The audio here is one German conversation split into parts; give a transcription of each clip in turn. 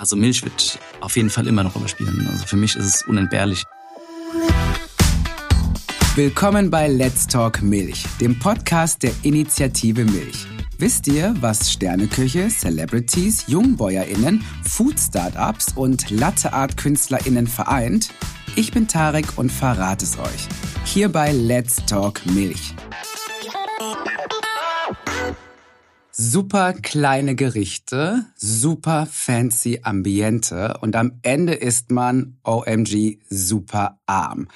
Also Milch wird auf jeden Fall immer eine Rolle spielen. Also für mich ist es unentbehrlich. Willkommen bei Let's Talk Milch, dem Podcast der Initiative Milch. Wisst ihr, was Sterneküche, Celebrities, JungbäuerInnen, Food-Startups und Latteart-KünstlerInnen vereint? Ich bin Tarek und verrate es euch. Hier bei Let's Talk Milch. Super kleine Gerichte, super fancy Ambiente und am Ende ist man OMG super arm.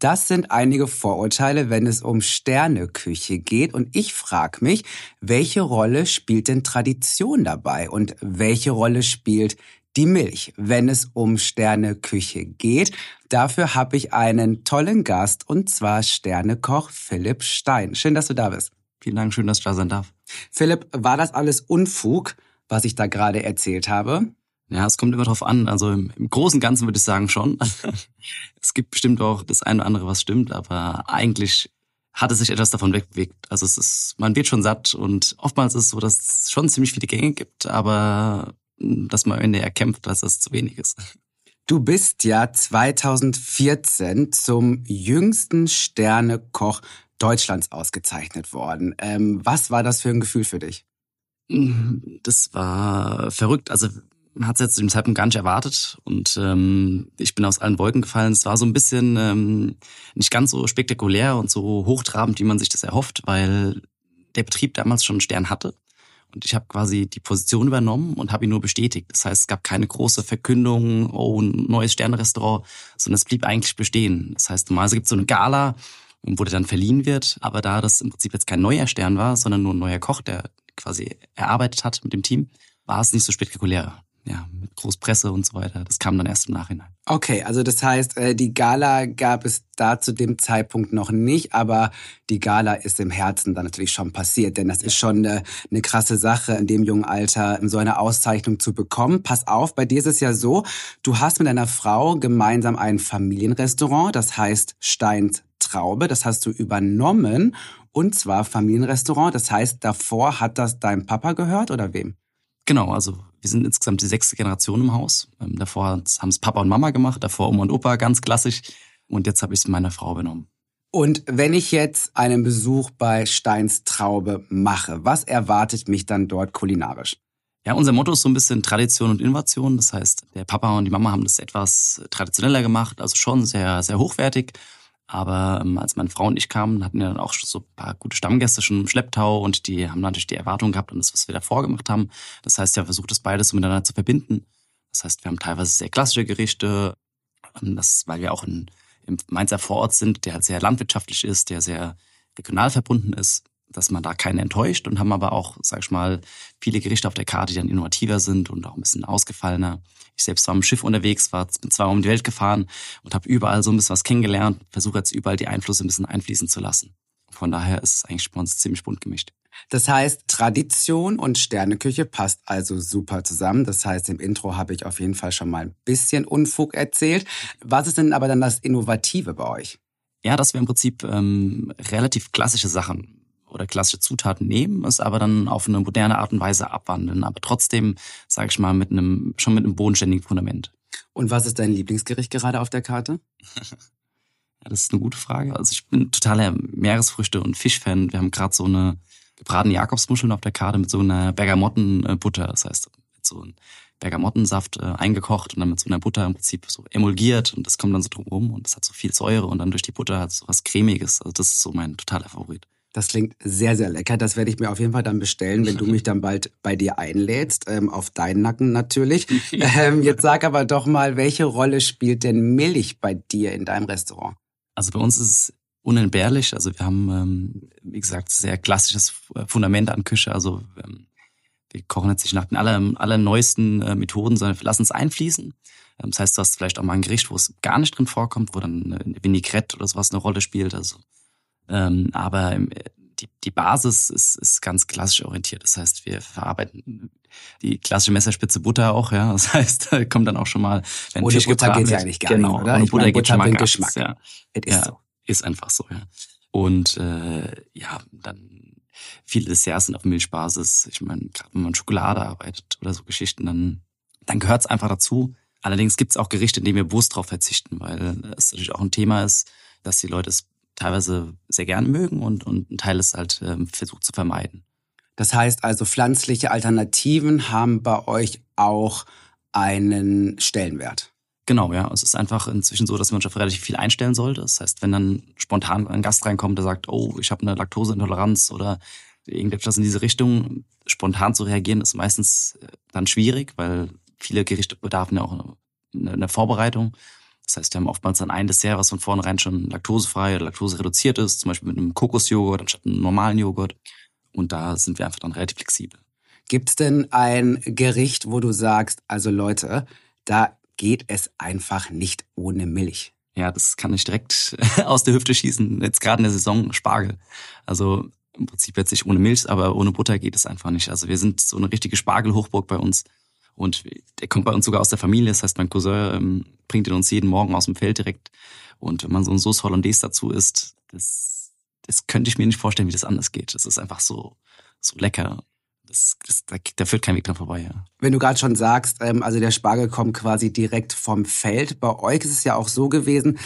Das sind einige Vorurteile, wenn es um Sterneküche geht. Und ich frage mich, welche Rolle spielt denn Tradition dabei und welche Rolle spielt die Milch, wenn es um Sterneküche geht. Dafür habe ich einen tollen Gast und zwar Sternekoch Philipp Stein. Schön, dass du da bist. Vielen Dank, schön, dass ich da sein darf. Philipp, war das alles Unfug, was ich da gerade erzählt habe? Ja, es kommt immer drauf an. Also im, im Großen und Ganzen würde ich sagen schon. es gibt bestimmt auch das eine oder andere, was stimmt, aber eigentlich hat es sich etwas davon wegbewegt. Also es ist, man wird schon satt und oftmals ist es so, dass es schon ziemlich viele Gänge gibt, aber dass man am Ende erkämpft, dass das zu wenig ist. Du bist ja 2014 zum jüngsten Sternekoch Deutschlands ausgezeichnet worden. Ähm, was war das für ein Gefühl für dich? Das war verrückt. Also man hat es jetzt zu dem Zeitpunkt gar nicht erwartet und ähm, ich bin aus allen Wolken gefallen. Es war so ein bisschen ähm, nicht ganz so spektakulär und so hochtrabend, wie man sich das erhofft, weil der Betrieb damals schon einen Stern hatte. Und ich habe quasi die Position übernommen und habe ihn nur bestätigt. Das heißt, es gab keine große Verkündung, oh, ein neues Sternrestaurant, sondern es blieb eigentlich bestehen. Das heißt, normalerweise gibt es so eine Gala, wo der dann verliehen wird. Aber da das im Prinzip jetzt kein neuer Stern war, sondern nur ein neuer Koch, der quasi erarbeitet hat mit dem Team, war es nicht so spektakulär. Ja, mit Großpresse und so weiter. Das kam dann erst im Nachhinein. Okay, also das heißt, äh, die Gala gab es da zu dem Zeitpunkt noch nicht, aber die Gala ist im Herzen dann natürlich schon passiert, denn das ist schon eine, eine krasse Sache, in dem jungen Alter so eine Auszeichnung zu bekommen. Pass auf, bei dir ist es ja so, du hast mit deiner Frau gemeinsam ein Familienrestaurant, das heißt Steins Traube, das hast du übernommen und zwar Familienrestaurant. Das heißt, davor hat das deinem Papa gehört oder wem? Genau, also wir sind insgesamt die sechste Generation im Haus. Ähm, davor haben es Papa und Mama gemacht, davor Oma und Opa, ganz klassisch. Und jetzt habe ich es meiner Frau übernommen. Und wenn ich jetzt einen Besuch bei Steins Traube mache, was erwartet mich dann dort kulinarisch? Ja, unser Motto ist so ein bisschen Tradition und Innovation. Das heißt, der Papa und die Mama haben das etwas traditioneller gemacht, also schon sehr, sehr hochwertig. Aber ähm, als meine Frau und ich kamen, hatten wir dann auch so ein paar gute Stammgäste schon im Schlepptau und die haben natürlich die Erwartungen gehabt an das, was wir da vorgemacht haben. Das heißt, wir haben versucht, das beides so miteinander zu verbinden. Das heißt, wir haben teilweise sehr klassische Gerichte, ähm, das, weil wir auch in, im Mainzer Vorort sind, der halt sehr landwirtschaftlich ist, der sehr regional verbunden ist, dass man da keinen enttäuscht und haben aber auch, sag ich mal, viele Gerichte auf der Karte, die dann innovativer sind und auch ein bisschen ausgefallener. Ich selbst war am Schiff unterwegs, war bin zweimal um die Welt gefahren und habe überall so ein bisschen was kennengelernt, versuche jetzt überall die Einflüsse ein bisschen einfließen zu lassen. Von daher ist es eigentlich bei uns ziemlich bunt gemischt. Das heißt, Tradition und Sterneküche passt also super zusammen. Das heißt, im Intro habe ich auf jeden Fall schon mal ein bisschen Unfug erzählt. Was ist denn aber dann das Innovative bei euch? Ja, dass wir im Prinzip ähm, relativ klassische Sachen oder klassische Zutaten nehmen, es aber dann auf eine moderne Art und Weise abwandeln, aber trotzdem, sage ich mal, mit einem schon mit einem bodenständigen Fundament. Und was ist dein Lieblingsgericht gerade auf der Karte? ja, das ist eine gute Frage. Also ich bin totaler Meeresfrüchte und Fischfan. Wir haben gerade so eine gebratene Jakobsmuscheln auf der Karte mit so einer Bergamottenbutter, das heißt mit so einem Bergamottensaft äh, eingekocht und dann mit so einer Butter im Prinzip so emulgiert und das kommt dann so drumherum und das hat so viel Säure und dann durch die Butter hat es so was cremiges. Also das ist so mein totaler Favorit. Das klingt sehr, sehr lecker. Das werde ich mir auf jeden Fall dann bestellen, wenn du mich dann bald bei dir einlädst. Ähm, auf deinen Nacken natürlich. ähm, jetzt sag aber doch mal, welche Rolle spielt denn Milch bei dir in deinem Restaurant? Also bei uns ist es unentbehrlich. Also wir haben, ähm, wie gesagt, sehr klassisches Fundament an Küche. Also ähm, wir kochen jetzt nicht nach den aller, allerneuesten äh, Methoden, sondern wir lassen es einfließen. Ähm, das heißt, du hast vielleicht auch mal ein Gericht, wo es gar nicht drin vorkommt, wo dann eine Vinaigrette oder sowas eine Rolle spielt. Also ähm, aber die, die Basis ist, ist ganz klassisch orientiert. Das heißt, wir verarbeiten die klassische Messerspitze Butter auch, ja. Das heißt, da kommt dann auch schon mal, wenn Ohne Fisch Butter geht ja eigentlich gar genau, nicht, oder? Und Butter, meine, Butter Geschmack, Geschmack. Ja. Es ist ja, so. Ist einfach so, ja. Und äh, ja, dann viele Desserts sind auf Milchbasis. Ich meine, gerade wenn man Schokolade arbeitet oder so Geschichten, dann dann gehört es einfach dazu. Allerdings gibt es auch Gerichte, in denen wir bewusst darauf verzichten, weil es natürlich auch ein Thema ist, dass die Leute es teilweise sehr gerne mögen und, und ein Teil ist halt ähm, versucht zu vermeiden. Das heißt also, pflanzliche Alternativen haben bei euch auch einen Stellenwert. Genau, ja. Es ist einfach inzwischen so, dass man schon relativ viel einstellen sollte. Das heißt, wenn dann spontan ein Gast reinkommt, der sagt, oh, ich habe eine Laktoseintoleranz oder irgendetwas in diese Richtung, spontan zu reagieren, ist meistens äh, dann schwierig, weil viele Gerichte bedarfen ja auch einer Vorbereitung. Das heißt, wir haben oftmals dann ein Dessert, was von vornherein schon laktosefrei oder laktosereduziert ist, zum Beispiel mit einem Kokosjoghurt anstatt einem normalen Joghurt. Und da sind wir einfach dann relativ flexibel. Gibt es denn ein Gericht, wo du sagst, also Leute, da geht es einfach nicht ohne Milch? Ja, das kann ich direkt aus der Hüfte schießen. Jetzt gerade in der Saison Spargel. Also im Prinzip jetzt nicht ohne Milch, aber ohne Butter geht es einfach nicht. Also wir sind so eine richtige Spargelhochburg bei uns. Und der kommt bei uns sogar aus der Familie. Das heißt, mein Cousin ähm, bringt ihn uns jeden Morgen aus dem Feld direkt. Und wenn man so ein Sauce Hollandaise dazu isst, das, das könnte ich mir nicht vorstellen, wie das anders geht. Das ist einfach so, so lecker. Das, das, da, da führt kein Weg dran vorbei, ja. Wenn du gerade schon sagst, ähm, also der Spargel kommt quasi direkt vom Feld. Bei euch ist es ja auch so gewesen,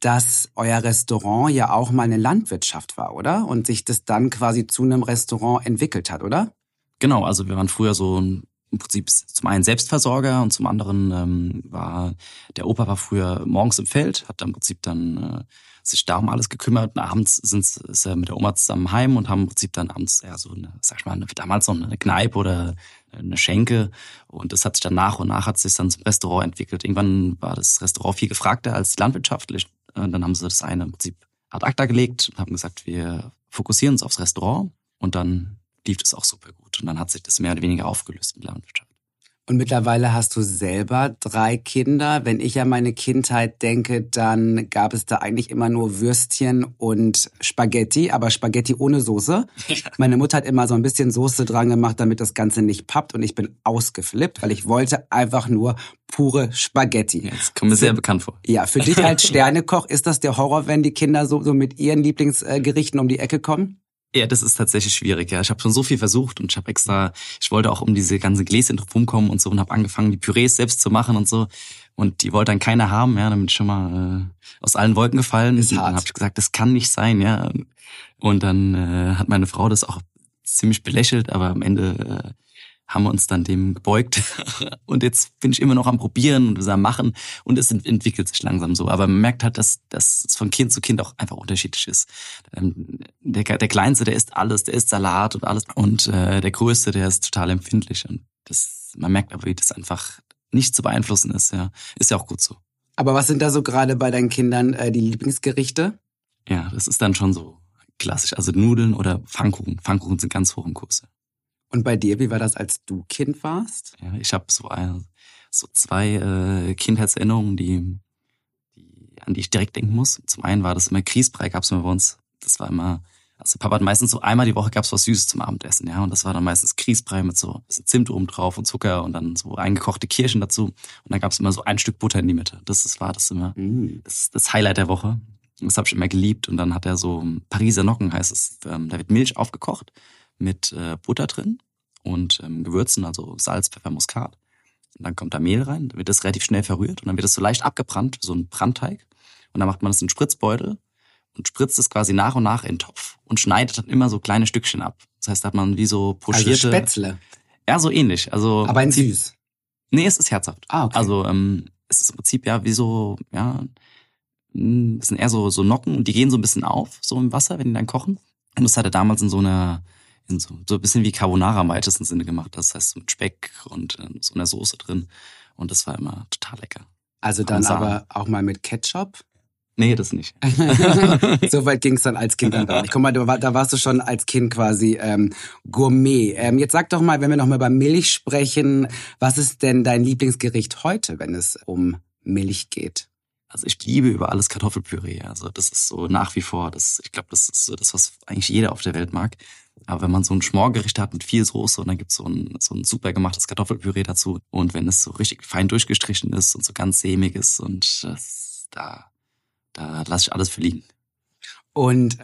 dass euer Restaurant ja auch mal eine Landwirtschaft war, oder? Und sich das dann quasi zu einem Restaurant entwickelt hat, oder? Genau, also wir waren früher so ein im Prinzip zum einen Selbstversorger und zum anderen ähm, war der Opa war früher morgens im Feld, hat dann im Prinzip dann äh, sich da um alles gekümmert. Und abends sind, ist er mit der Oma zusammen heim und haben im Prinzip dann abends ja so eine, sag ich mal, eine, damals noch eine Kneipe oder eine Schenke. Und das hat sich dann nach und nach hat sich dann zum Restaurant entwickelt. Irgendwann war das Restaurant viel gefragter als landwirtschaftlich. Und dann haben sie das eine im Prinzip ad acta gelegt und haben gesagt, wir fokussieren uns aufs Restaurant. Und dann lief das auch super gut. Und dann hat sich das mehr oder weniger aufgelöst mit Landwirtschaft. Und mittlerweile hast du selber drei Kinder. Wenn ich an meine Kindheit denke, dann gab es da eigentlich immer nur Würstchen und Spaghetti, aber Spaghetti ohne Soße. Meine Mutter hat immer so ein bisschen Soße dran gemacht, damit das Ganze nicht pappt und ich bin ausgeflippt, weil ich wollte einfach nur pure Spaghetti. Das kommt mir sehr bekannt vor. Ja, für dich als Sternekoch ist das der Horror, wenn die Kinder so, so mit ihren Lieblingsgerichten um die Ecke kommen? Ja, das ist tatsächlich schwierig. Ja, ich habe schon so viel versucht und ich habe extra, ich wollte auch um diese ganze Gläschen rumkommen und so und habe angefangen, die Pürees selbst zu machen und so. Und die wollte dann keiner haben, ja, damit schon mal äh, aus allen Wolken gefallen. Ist und hart. dann habe ich gesagt, das kann nicht sein, ja. Und dann äh, hat meine Frau das auch ziemlich belächelt, aber am Ende äh, haben wir uns dann dem gebeugt. Und jetzt bin ich immer noch am Probieren und am Machen. Und es entwickelt sich langsam so. Aber man merkt halt, dass, dass es von Kind zu Kind auch einfach unterschiedlich ist. Ähm, der, der Kleinste, der isst alles, der isst Salat und alles. Und äh, der Größte, der ist total empfindlich. Und das, man merkt aber, wie das einfach nicht zu beeinflussen ist. Ja, ist ja auch gut so. Aber was sind da so gerade bei deinen Kindern äh, die Lieblingsgerichte? Ja, das ist dann schon so klassisch. Also Nudeln oder Pfannkuchen. Pfannkuchen sind ganz hoch im Kurs. Und bei dir, wie war das, als du Kind warst? Ja, ich habe so, ein, so zwei äh, Kindheitserinnerungen, die, die, an die ich direkt denken muss. Zum einen war das immer Grießbrei, gab's immer bei uns. Das war immer, also Papa hat meistens so einmal die Woche gab's was Süßes zum Abendessen, ja. Und das war dann meistens Grießbrei mit so ein bisschen Zimt oben drauf und Zucker und dann so eingekochte Kirschen dazu. Und dann gab's immer so ein Stück Butter in die Mitte. Das, das war das immer, Mm. das, das Highlight der Woche. Und das habe ich immer geliebt. Und dann hat er so Pariser Nocken, heißt es. Ähm, da wird Milch aufgekocht mit äh, Butter drin und ähm, Gewürzen, also Salz, Pfeffer, Muskat. Und dann kommt da Mehl rein, dann wird das relativ schnell verrührt und dann wird das so leicht abgebrannt, so ein Brandteig. Und dann macht man das in einen Spritzbeutel und spritzt es quasi nach und nach in den Topf und schneidet dann immer so kleine Stückchen ab. Das heißt, da hat man wie so pochierte... Also Spätzle. Ja, so ähnlich. Also Aber in süß. Nee, es ist herzhaft. Ah, okay. Also ähm, es ist im Prinzip ja wie so, ja, mh, es sind eher so, so Nocken und die gehen so ein bisschen auf, so im Wasser, wenn die dann kochen. Und das hat er damals in so einer, in so, so ein bisschen wie Carbonara im weitesten Sinne gemacht. Das heißt mit Speck und äh, so einer Soße drin. Und das war immer total lecker. Also dann aber auch mal mit Ketchup. Nee, das nicht. so weit ging es dann als Kind dann gar nicht. Guck mal, da, war- da warst du schon als Kind quasi ähm, Gourmet. Ähm, jetzt sag doch mal, wenn wir noch mal über Milch sprechen, was ist denn dein Lieblingsgericht heute, wenn es um Milch geht? Also ich liebe über alles Kartoffelpüree. Also das ist so nach wie vor, das, ich glaube, das ist so das, was eigentlich jeder auf der Welt mag. Aber wenn man so ein Schmorgericht hat mit viel Soße und dann gibt's so ein, so ein super gemachtes Kartoffelpüree dazu und wenn es so richtig fein durchgestrichen ist und so ganz sämig ist und das, da, da lasse ich alles für liegen. Und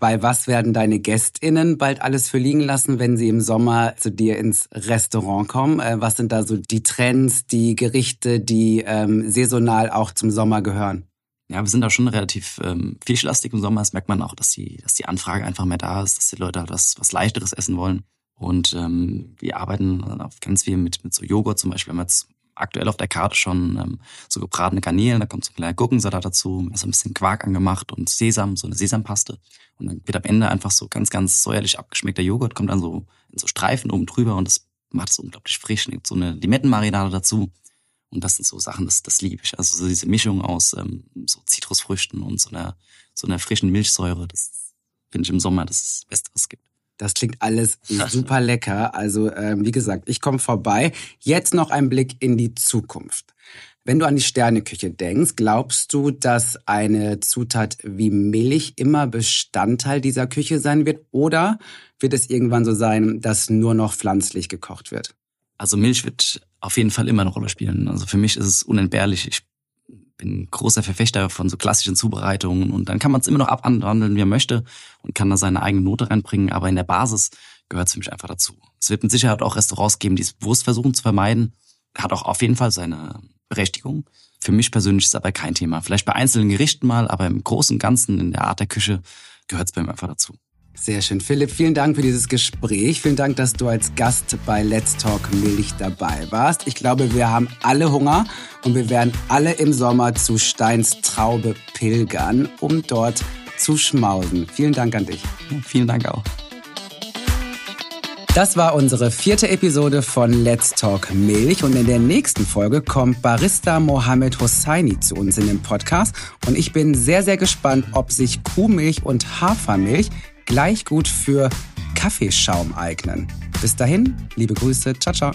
bei was werden deine GästInnen bald alles für liegen lassen, wenn sie im Sommer zu dir ins Restaurant kommen? Äh, was sind da so die Trends, die Gerichte, die ähm, saisonal auch zum Sommer gehören? Ja, wir sind da schon relativ ähm, fischlastig im Sommer. Das merkt man auch, dass die, dass die Anfrage einfach mehr da ist, dass die Leute halt was, was Leichteres essen wollen. Und ähm, wir arbeiten auf ganz viel mit, mit so Joghurt zum Beispiel. Haben wir jetzt aktuell auf der Karte schon ähm, so gebratene Garnelen, da kommt so ein kleiner Gurkensalat dazu, so ein bisschen Quark angemacht und Sesam, so eine Sesampaste. Und dann wird am Ende einfach so ganz, ganz säuerlich abgeschmeckter Joghurt, kommt dann so in so Streifen oben drüber und das macht es unglaublich frisch. Nimmt so eine Limettenmarinade dazu. Und das sind so Sachen, das, das liebe ich. Also so diese Mischung aus ähm, so Zitrusfrüchten und so einer, so einer frischen Milchsäure, das finde ich im Sommer das Beste, was es gibt. Das klingt alles super lecker. Also ähm, wie gesagt, ich komme vorbei. Jetzt noch ein Blick in die Zukunft. Wenn du an die Sterneküche denkst, glaubst du, dass eine Zutat wie Milch immer Bestandteil dieser Küche sein wird? Oder wird es irgendwann so sein, dass nur noch pflanzlich gekocht wird? Also Milch wird auf jeden Fall immer eine Rolle spielen. Also für mich ist es unentbehrlich. Ich bin großer Verfechter von so klassischen Zubereitungen und dann kann man es immer noch abwandeln, wie man möchte und kann da seine eigene Note reinbringen, aber in der Basis gehört es für mich einfach dazu. Es wird mit Sicherheit auch Restaurants geben, die es bewusst versuchen zu vermeiden. Hat auch auf jeden Fall seine Berechtigung. Für mich persönlich ist es aber kein Thema. Vielleicht bei einzelnen Gerichten mal, aber im Großen und Ganzen in der Art der Küche gehört es bei mir einfach dazu. Sehr schön. Philipp, vielen Dank für dieses Gespräch. Vielen Dank, dass du als Gast bei Let's Talk Milch dabei warst. Ich glaube, wir haben alle Hunger und wir werden alle im Sommer zu Steins Traube pilgern, um dort zu schmausen. Vielen Dank an dich. Ja, vielen Dank auch. Das war unsere vierte Episode von Let's Talk Milch und in der nächsten Folge kommt Barista Mohammed Hosseini zu uns in dem Podcast und ich bin sehr, sehr gespannt, ob sich Kuhmilch und Hafermilch gleich gut für Kaffeeschaum eignen. Bis dahin, liebe Grüße, ciao, ciao.